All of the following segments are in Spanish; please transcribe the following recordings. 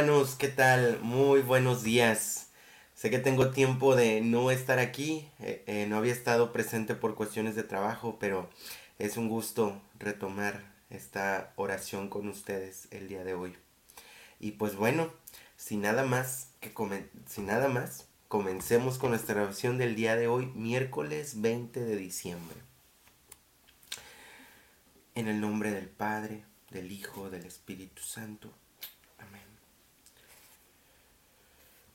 Hermanos, ¿qué tal? Muy buenos días. Sé que tengo tiempo de no estar aquí, eh, eh, no había estado presente por cuestiones de trabajo, pero es un gusto retomar esta oración con ustedes el día de hoy. Y pues bueno, sin nada más, que sin nada más, comencemos con nuestra oración del día de hoy, miércoles 20 de diciembre. En el nombre del Padre, del Hijo, del Espíritu Santo. Amén.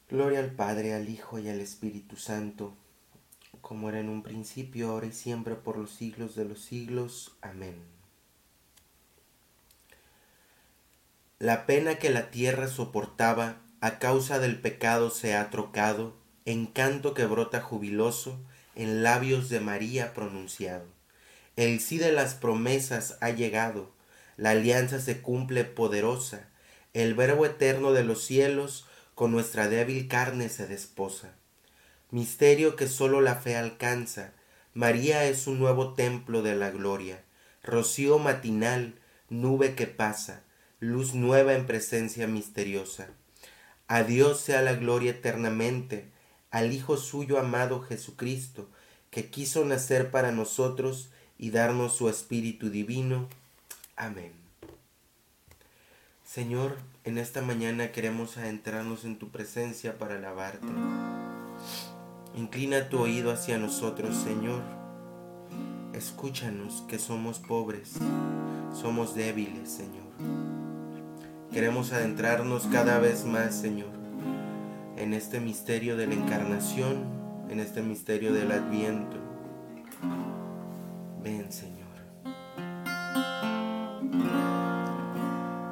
Gloria al Padre, al Hijo y al Espíritu Santo, como era en un principio, ahora y siempre, por los siglos de los siglos. Amén. La pena que la tierra soportaba a causa del pecado se ha trocado en canto que brota jubiloso en labios de María pronunciado. El sí de las promesas ha llegado, la alianza se cumple poderosa, el verbo eterno de los cielos con nuestra débil carne se desposa. Misterio que sólo la fe alcanza, María es un nuevo templo de la gloria, rocío matinal, nube que pasa, luz nueva en presencia misteriosa. A Dios sea la gloria eternamente, al Hijo suyo amado Jesucristo, que quiso nacer para nosotros y darnos su Espíritu Divino. Amén. Señor, en esta mañana queremos adentrarnos en tu presencia para alabarte. Inclina tu oído hacia nosotros, Señor. Escúchanos que somos pobres, somos débiles, Señor. Queremos adentrarnos cada vez más, Señor, en este misterio de la encarnación, en este misterio del adviento. Ven, Señor.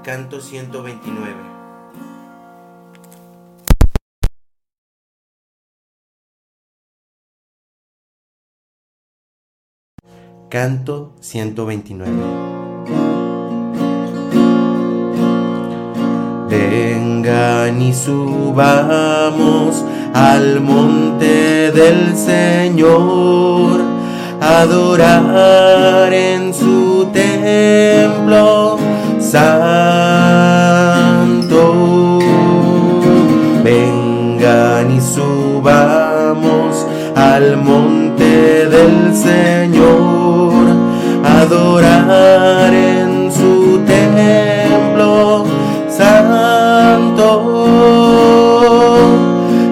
Canto 129. Canto 129. Vengan y subamos al monte del Señor, adorar en su templo Vengan y subamos al monte del Señor, adorar en su templo santo.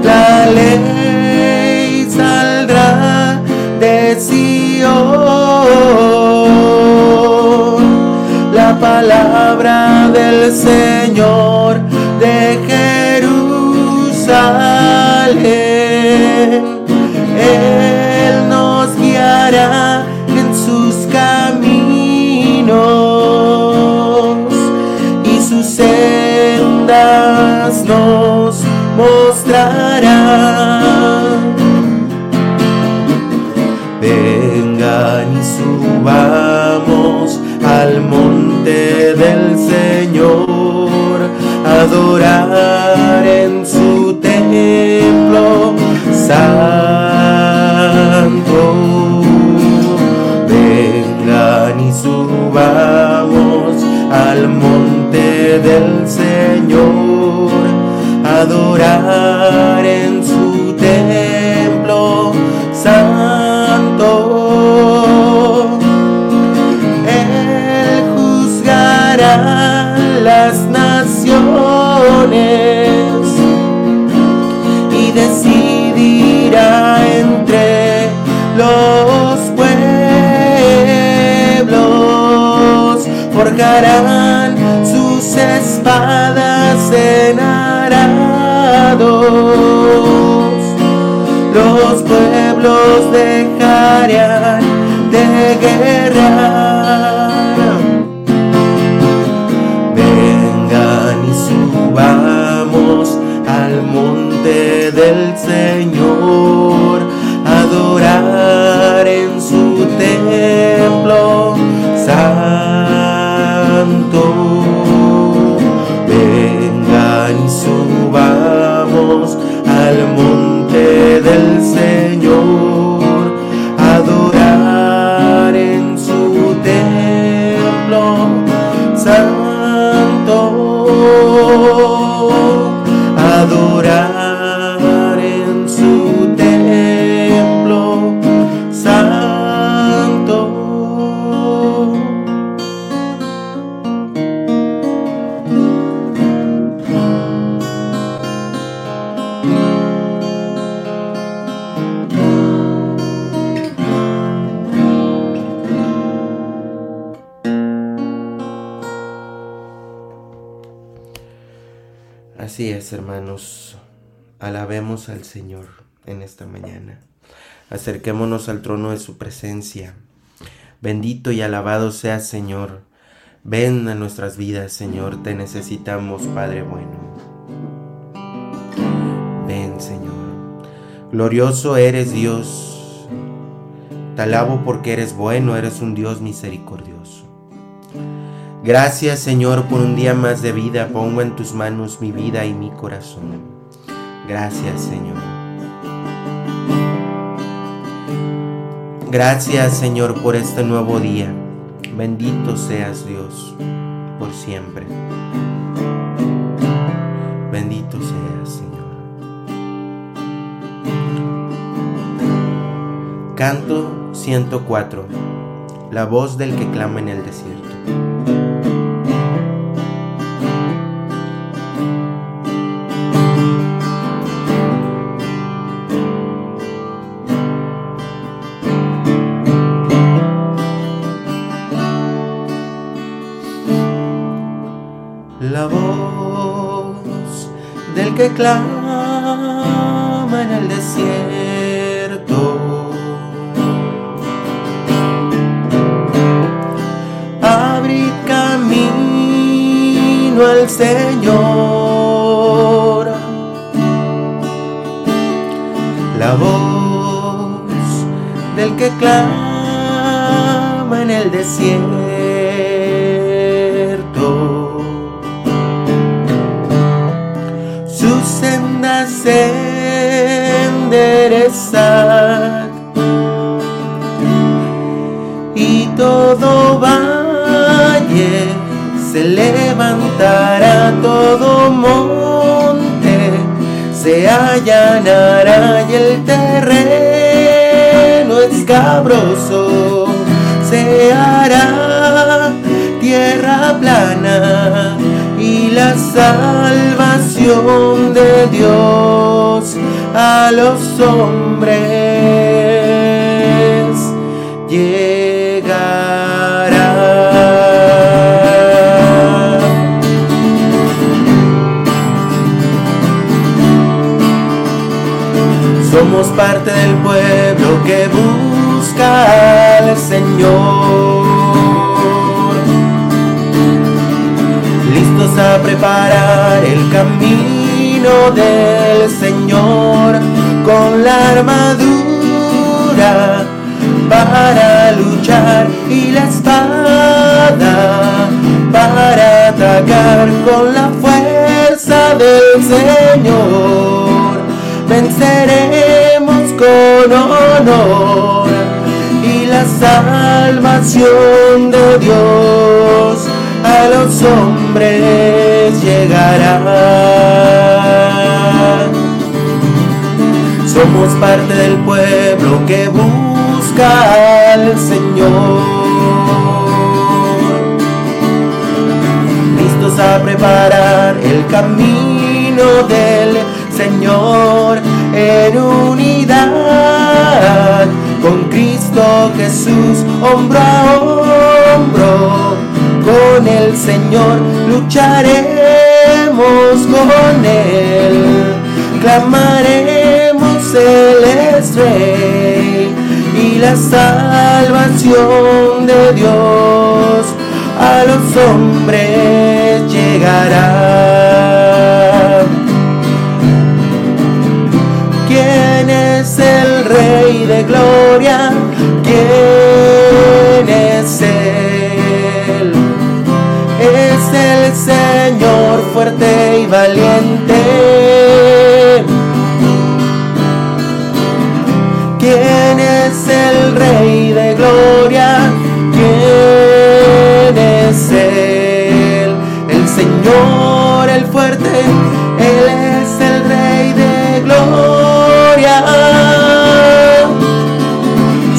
La ley saldrá de Sion palabra del Señor de Jerusalén. Al monte del Señor, adorar templo santo. Vengan y subamos al monte Señor en esta mañana. Acerquémonos al trono de su presencia. Bendito y alabado sea Señor. Ven a nuestras vidas, Señor. Te necesitamos, Padre bueno. Ven, Señor. Glorioso eres Dios. Te alabo porque eres bueno, eres un Dios misericordioso. Gracias Señor por un día más de vida. Pongo en tus manos mi vida y mi corazón. Gracias Señor. Gracias Señor por este nuevo día. Bendito seas Dios por siempre. Bendito seas Señor. Canto 104. La voz del que clama en el desierto. Que clama en el desierto. Abrid camino al Señor. La voz del que clama en el desierto. Enderezar. Y todo valle se levantará, todo monte se allanará y el terreno escabroso se hará tierra plana la salvación de Dios a los hombres llegará. Somos parte del pueblo que busca al Señor. A preparar el camino del Señor con la armadura para luchar y la espada para atacar con la fuerza del Señor. Venceremos con honor y la salvación de Dios los hombres llegará. Somos parte del pueblo que busca al Señor. Listos a preparar el camino del Señor en unidad con Cristo Jesús, hombro. Con el Señor lucharemos con Él, clamaremos él es rey y la salvación de Dios a los hombres llegará. ¿Quién es el rey de gloria? Fuerte y valiente ¿Quién es el Rey de Gloria? ¿Quién es Él? El Señor, el fuerte, Él es el Rey de Gloria.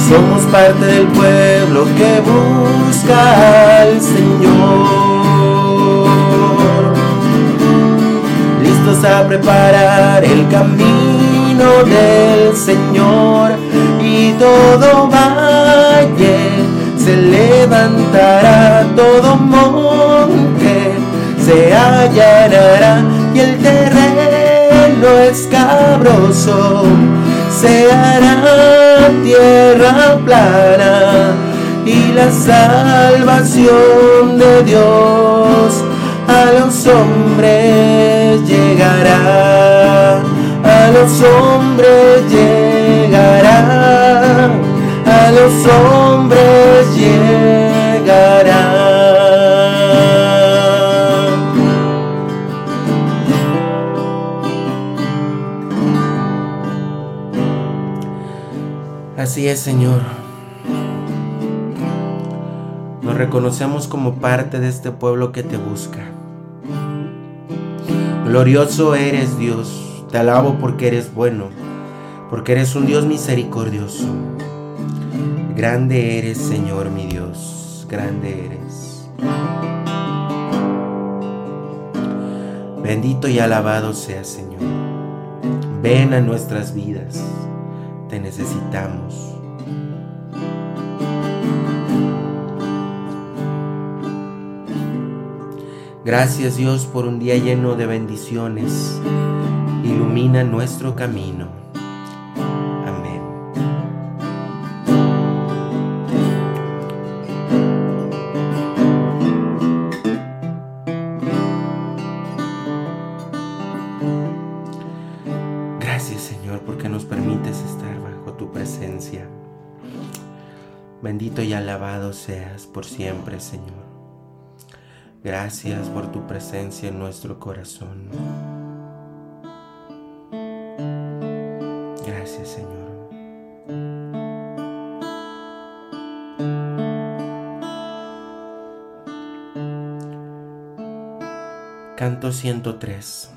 Somos parte del pueblo que busca al Señor. A preparar el camino del Señor y todo valle se levantará, todo monte se allanará y el escabroso se hará tierra plana y la salvación de Dios a los hombres llegará, a los hombres llegará, a los hombres llegará. Así es, Señor. Reconocemos como parte de este pueblo que te busca. Glorioso eres Dios, te alabo porque eres bueno, porque eres un Dios misericordioso. Grande eres, Señor mi Dios, grande eres. Bendito y alabado sea, Señor. Ven a nuestras vidas te necesitamos. Gracias Dios por un día lleno de bendiciones. Ilumina nuestro camino. Amén. Gracias Señor porque nos permites estar tu presencia. Bendito y alabado seas por siempre, Señor. Gracias por tu presencia en nuestro corazón. Gracias, Señor. Canto 103.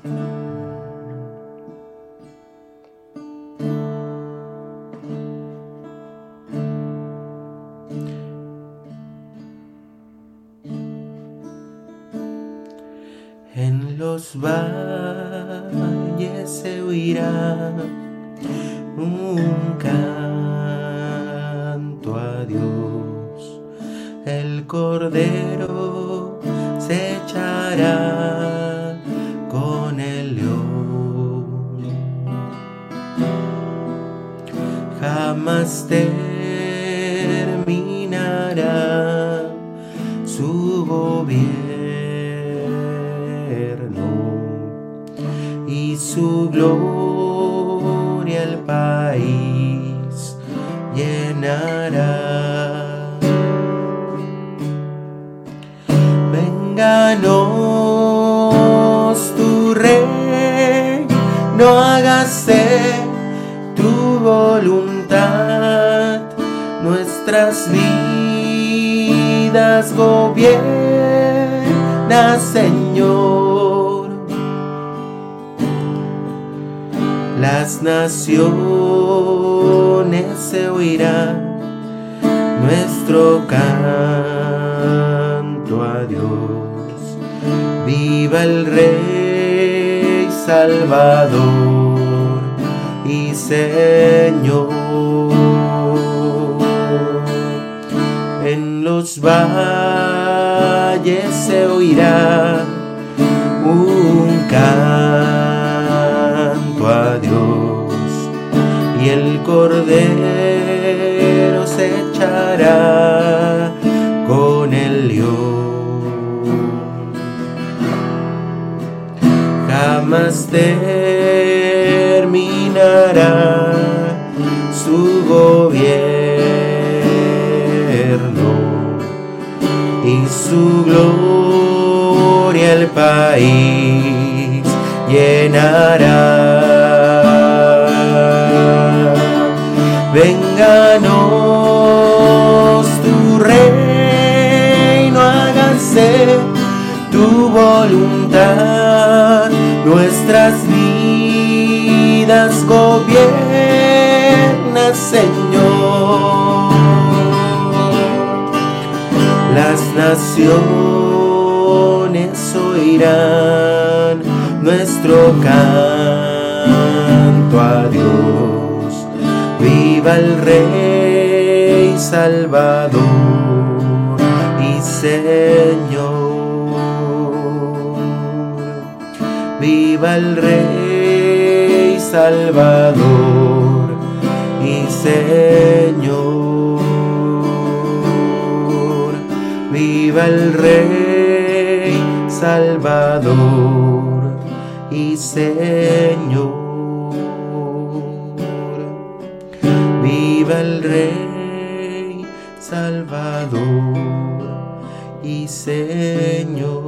Vénganos tu rey, no hágase tu voluntad, nuestras vidas gobierna, Señor. las naciones se oirán nuestro canto a Dios. Viva el Rey Salvador y Señor. En los valles se oirá un canto a Dios y el cordero se echará con el león. Jamás terminará su gobierno y su gloria el país llenará. Vidas gobierna, Señor. Las naciones oirán nuestro canto a Dios viva el Rey Salvador y Señor. Viva el Rey Salvador y Señor. Viva el Rey Salvador y Señor. Viva el Rey Salvador y Señor.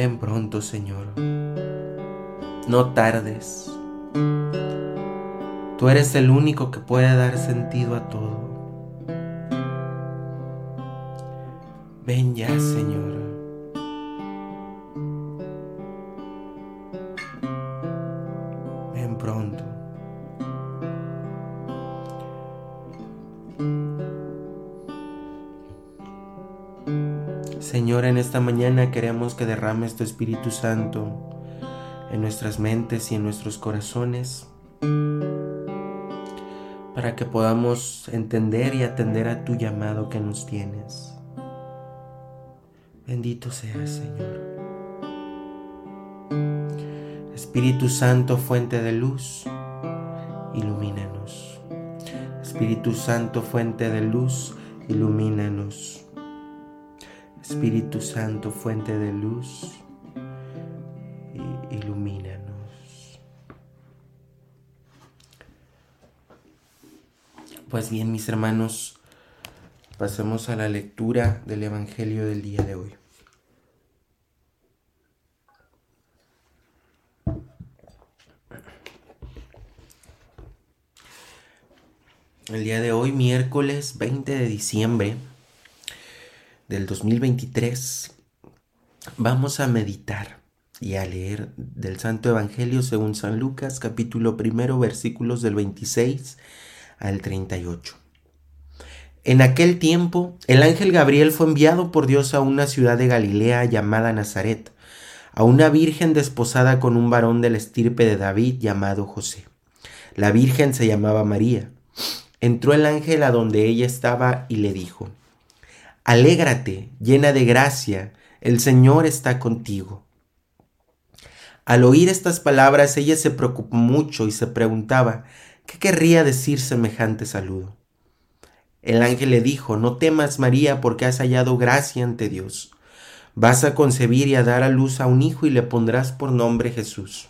Ven pronto, Señor. No tardes. Tú eres el único que puede dar sentido a todo. Ven ya, Señor. Señor, en esta mañana queremos que derrames tu Espíritu Santo en nuestras mentes y en nuestros corazones para que podamos entender y atender a tu llamado que nos tienes. Bendito seas, Señor. Espíritu Santo, fuente de luz, ilumínanos. Espíritu Santo, fuente de luz, ilumínanos. Espíritu Santo, fuente de luz, ilumínanos. Pues bien, mis hermanos, pasemos a la lectura del Evangelio del día de hoy. El día de hoy, miércoles 20 de diciembre, del 2023, vamos a meditar y a leer del Santo Evangelio según San Lucas, capítulo primero, versículos del 26 al 38. En aquel tiempo, el ángel Gabriel fue enviado por Dios a una ciudad de Galilea llamada Nazaret, a una virgen desposada con un varón de la estirpe de David llamado José. La virgen se llamaba María. Entró el ángel a donde ella estaba y le dijo, Alégrate, llena de gracia, el Señor está contigo. Al oír estas palabras ella se preocupó mucho y se preguntaba, ¿qué querría decir semejante saludo? El ángel le dijo, no temas María porque has hallado gracia ante Dios. Vas a concebir y a dar a luz a un hijo y le pondrás por nombre Jesús.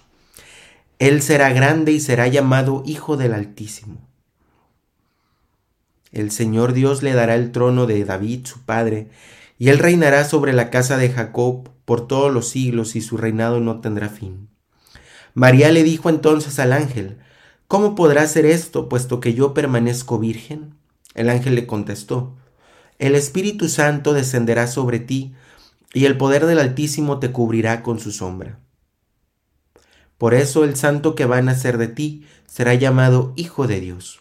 Él será grande y será llamado Hijo del Altísimo el Señor Dios le dará el trono de David, su padre, y él reinará sobre la casa de Jacob por todos los siglos, y su reinado no tendrá fin. María le dijo entonces al ángel, ¿Cómo podrá ser esto, puesto que yo permanezco virgen? El ángel le contestó, El Espíritu Santo descenderá sobre ti, y el poder del Altísimo te cubrirá con su sombra. Por eso el santo que va a nacer de ti será llamado Hijo de Dios.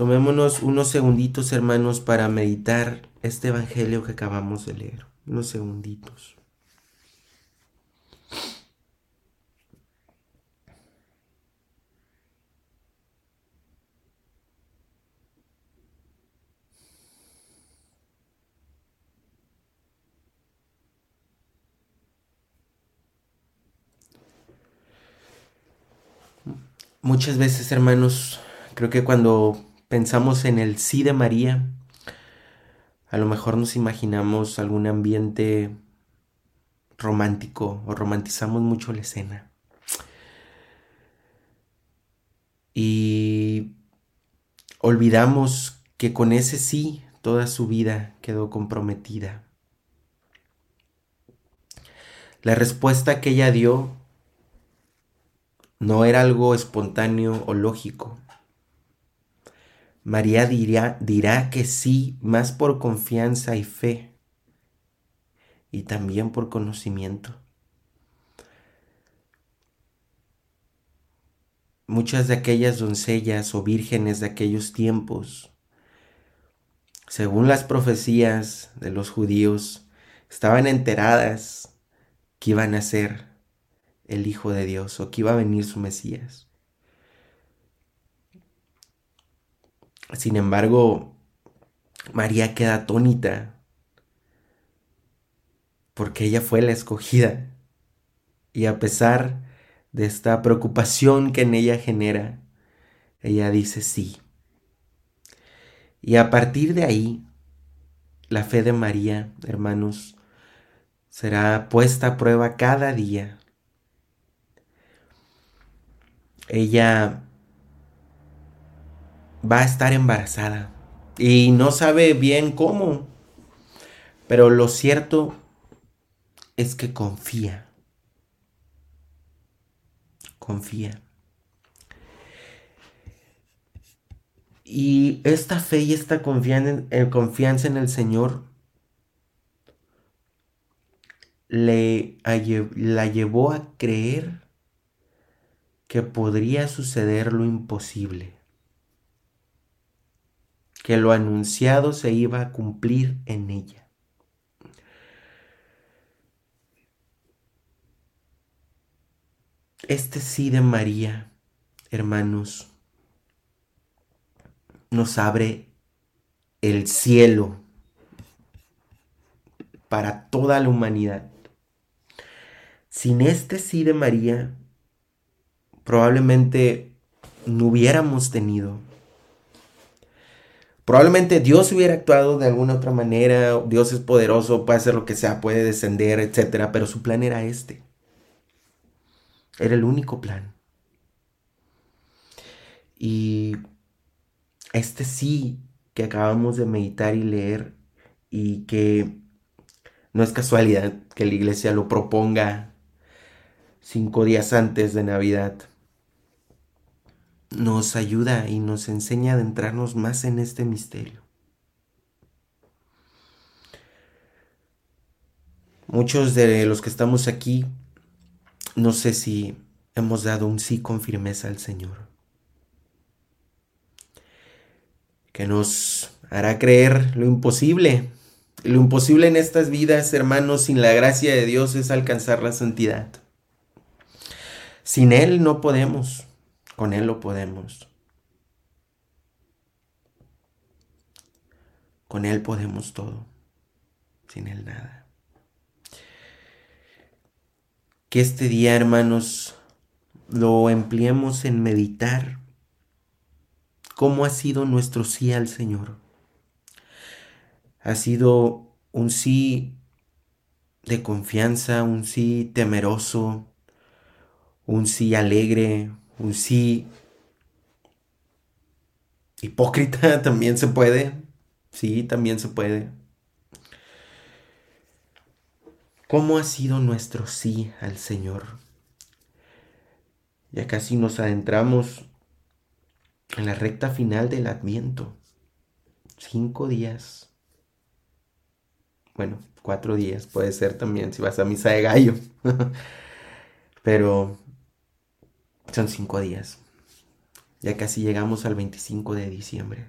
Tomémonos unos segunditos, hermanos, para meditar este Evangelio que acabamos de leer. Unos segunditos. Muchas veces, hermanos, creo que cuando pensamos en el sí de María, a lo mejor nos imaginamos algún ambiente romántico o romantizamos mucho la escena. Y olvidamos que con ese sí toda su vida quedó comprometida. La respuesta que ella dio no era algo espontáneo o lógico, María dirá, que sí más por confianza y fe y también por conocimiento. Muchas de aquellas doncellas o vírgenes de aquellos tiempos, según las profecías de los judíos, estaban enteradas que iban a ser el Hijo de Dios o que iba a venir su Mesías. Sin embargo, María queda atónita porque ella fue la escogida. Y a pesar de esta preocupación que en ella genera, ella dice sí. Y a partir de ahí, la fe de María, hermanos, será puesta a prueba cada día. Ella va a estar embarazada y no sabe bien cómo, pero lo cierto es que confía. Confía. Y esta fe y esta eh, confianza en el Señor le, la llevó a creer que podría suceder lo imposible, que lo anunciado se iba a cumplir en ella. Este sí de María, hermanos, nos abre el cielo para toda la humanidad. Sin este sí de María, probablemente no hubiéramos tenido. Probablemente Dios hubiera actuado de alguna otra manera, Dios es poderoso, puede hacer lo que sea, puede descender, etc. Pero su plan era este. Era el único plan. Y este sí que acabamos de meditar y leer y que no es casualidad que la iglesia lo proponga cinco días antes de Navidad. Nos ayuda y nos enseña a adentrarnos más en este misterio. Muchos de los que estamos aquí no sé si hemos dado un sí con firmeza al Señor, que nos hará creer lo imposible. Lo imposible en estas vidas, hermanos, sin la gracia de Dios es alcanzar la santidad. Sin Él no podemos, con Él lo podemos. Con Él podemos todo, sin Él nada. Que este día, hermanos, lo empleemos en meditar cómo ha sido nuestro sí al Señor. Ha sido un sí de confianza, un sí temeroso, un sí alegre, un sí hipócrita también se puede. Sí, también se puede. ¿Cómo ha sido nuestro sí al Señor? Ya casi nos adentramos en la recta final del Adviento. Cinco días. Bueno, cuatro días puede ser también si vas a misa de gallo. Pero son cinco días. Ya casi llegamos al 25 de diciembre.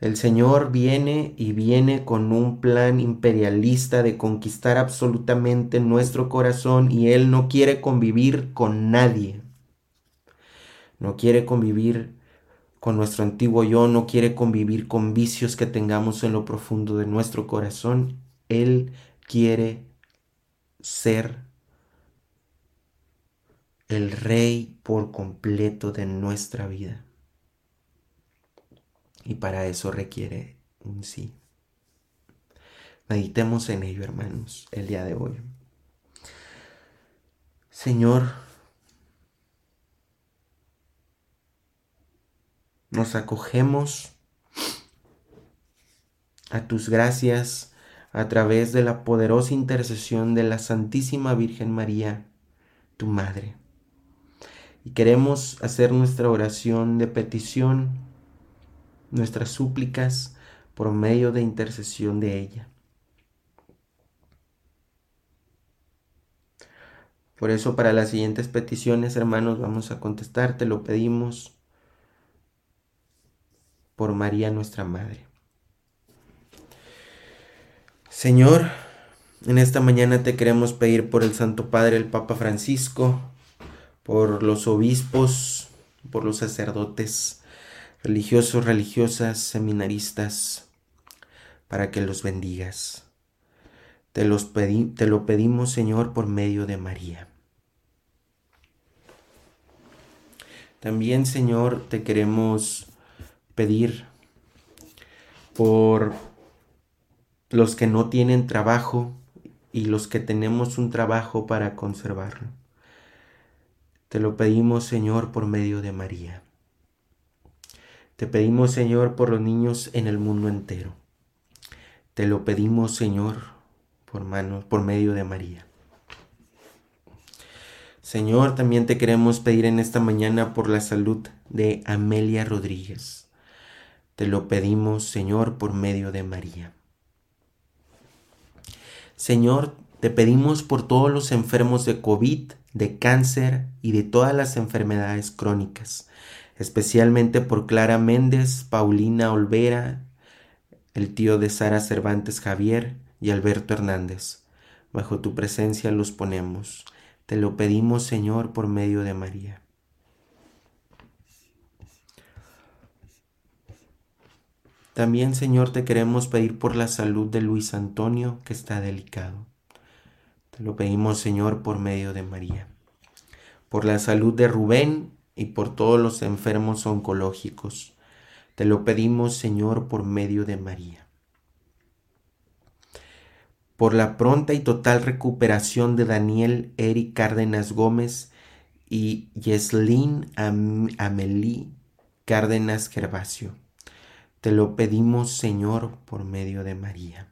El Señor viene y viene con un plan imperialista de conquistar absolutamente nuestro corazón y Él no quiere convivir con nadie. No quiere convivir con nuestro antiguo yo, no quiere convivir con vicios que tengamos en lo profundo de nuestro corazón. Él quiere ser el rey por completo de nuestra vida. Y para eso requiere un sí. Meditemos en ello, hermanos, el día de hoy. Señor, nos acogemos a tus gracias a través de la poderosa intercesión de la Santísima Virgen María, tu Madre. Y queremos hacer nuestra oración de petición, nuestras súplicas por medio de intercesión de ella. Por eso para las siguientes peticiones, hermanos, vamos a contestar, te lo pedimos por María nuestra Madre. Señor, en esta mañana te queremos pedir por el Santo Padre, el Papa Francisco, por los obispos, por los sacerdotes, religiosos, religiosas, seminaristas, para que los bendigas. Te, los te lo pedimos, Señor, por medio de María. También, Señor, te queremos pedir por los que no tienen trabajo y los que tenemos un trabajo para conservarlo. Te lo pedimos, Señor, por medio de María. Te pedimos, Señor, por los niños en el mundo entero. Te lo pedimos, Señor, por manos, por medio de María. Señor, también te queremos pedir en esta mañana por la salud de Amelia Rodríguez. Te lo pedimos, Señor, por medio de María. Señor, te pedimos por todos los enfermos de COVID, de cáncer y de todas las enfermedades crónicas, especialmente por Clara Méndez, Paulina Olvera, el tío de Sara Cervantes Javier y Alberto Hernández. Bajo tu presencia los ponemos. Te lo pedimos, Señor, por medio de María. También, Señor, te queremos pedir por la salud de Luis Antonio, que está delicado. Te lo pedimos, Señor, por medio de María. Por la salud de Rubén y por todos los enfermos oncológicos. Te lo pedimos, Señor, por medio de María. Por la pronta y total recuperación de Daniel Eric Cárdenas Gómez y Yeslin Amelie Cárdenas Gervasio te lo pedimos, Señor, por medio de María.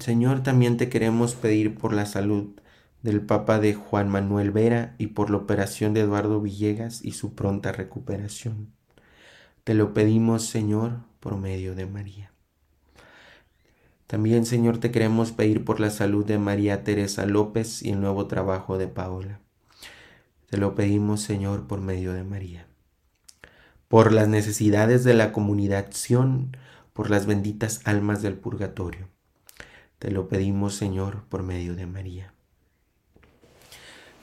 Señor, también te queremos pedir por la salud del Papa de Juan Manuel Vera y por la operación de Eduardo Villegas y su pronta recuperación. Te lo pedimos, Señor, por medio de María. También, Señor, te queremos pedir por la salud de María Teresa López y el nuevo trabajo de Paola. Te lo pedimos, Señor, por medio de María. Por las necesidades de la comunidad por las benditas almas del purgatorio. Te lo pedimos, Señor, por medio de María.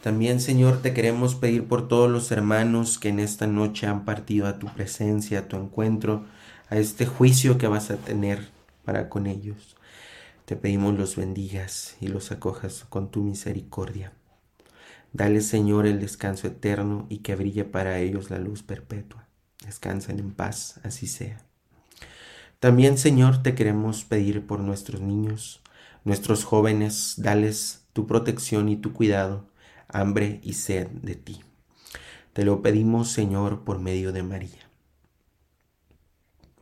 También, Señor, te queremos pedir por todos los hermanos que en esta noche han partido a tu presencia, a tu encuentro, a este juicio que vas a tener para con ellos. Te pedimos los bendigas y los acojas con tu misericordia. Dale, Señor, el descanso eterno y que brille para ellos la luz perpetua. Descansen en paz, así sea. También, Señor, te queremos pedir por nuestros niños, nuestros jóvenes, dales tu protección y tu cuidado, hambre y sed de ti. Te lo pedimos, Señor, por medio de María.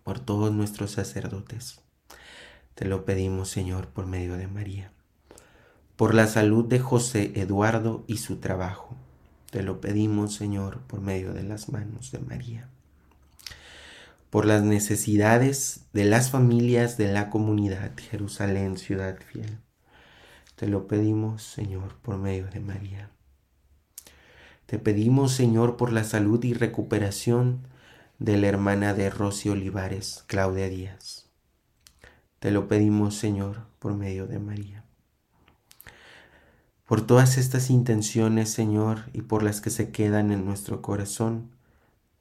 Por todos nuestros sacerdotes. Te lo pedimos, Señor, por medio de María por la salud de José Eduardo y su trabajo. Te lo pedimos, Señor, por medio de las manos de María. Por las necesidades de las familias de la comunidad Jerusalén, ciudad fiel. Te lo pedimos, Señor, por medio de María. Te pedimos, Señor, por la salud y recuperación de la hermana de Rosy Olivares, Claudia Díaz. Te lo pedimos, Señor, por medio de María por todas estas intenciones, Señor, y por las que se quedan en nuestro corazón,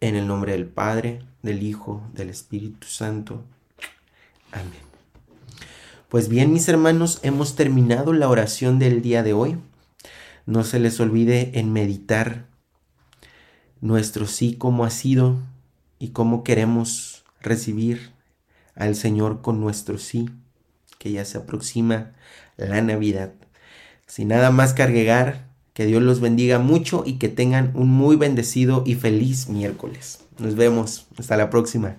En el nombre del Padre, del Hijo, del Espíritu Santo. Amén. Pues bien, mis hermanos, hemos terminado la oración del día de hoy. No se les olvide en meditar nuestro sí como ha sido y cómo queremos recibir al Señor con nuestro sí, que ya se aproxima la Navidad. Sin nada más que agregar, que Dios los bendiga mucho y que tengan un muy bendecido y feliz miércoles. Nos vemos. Hasta la próxima.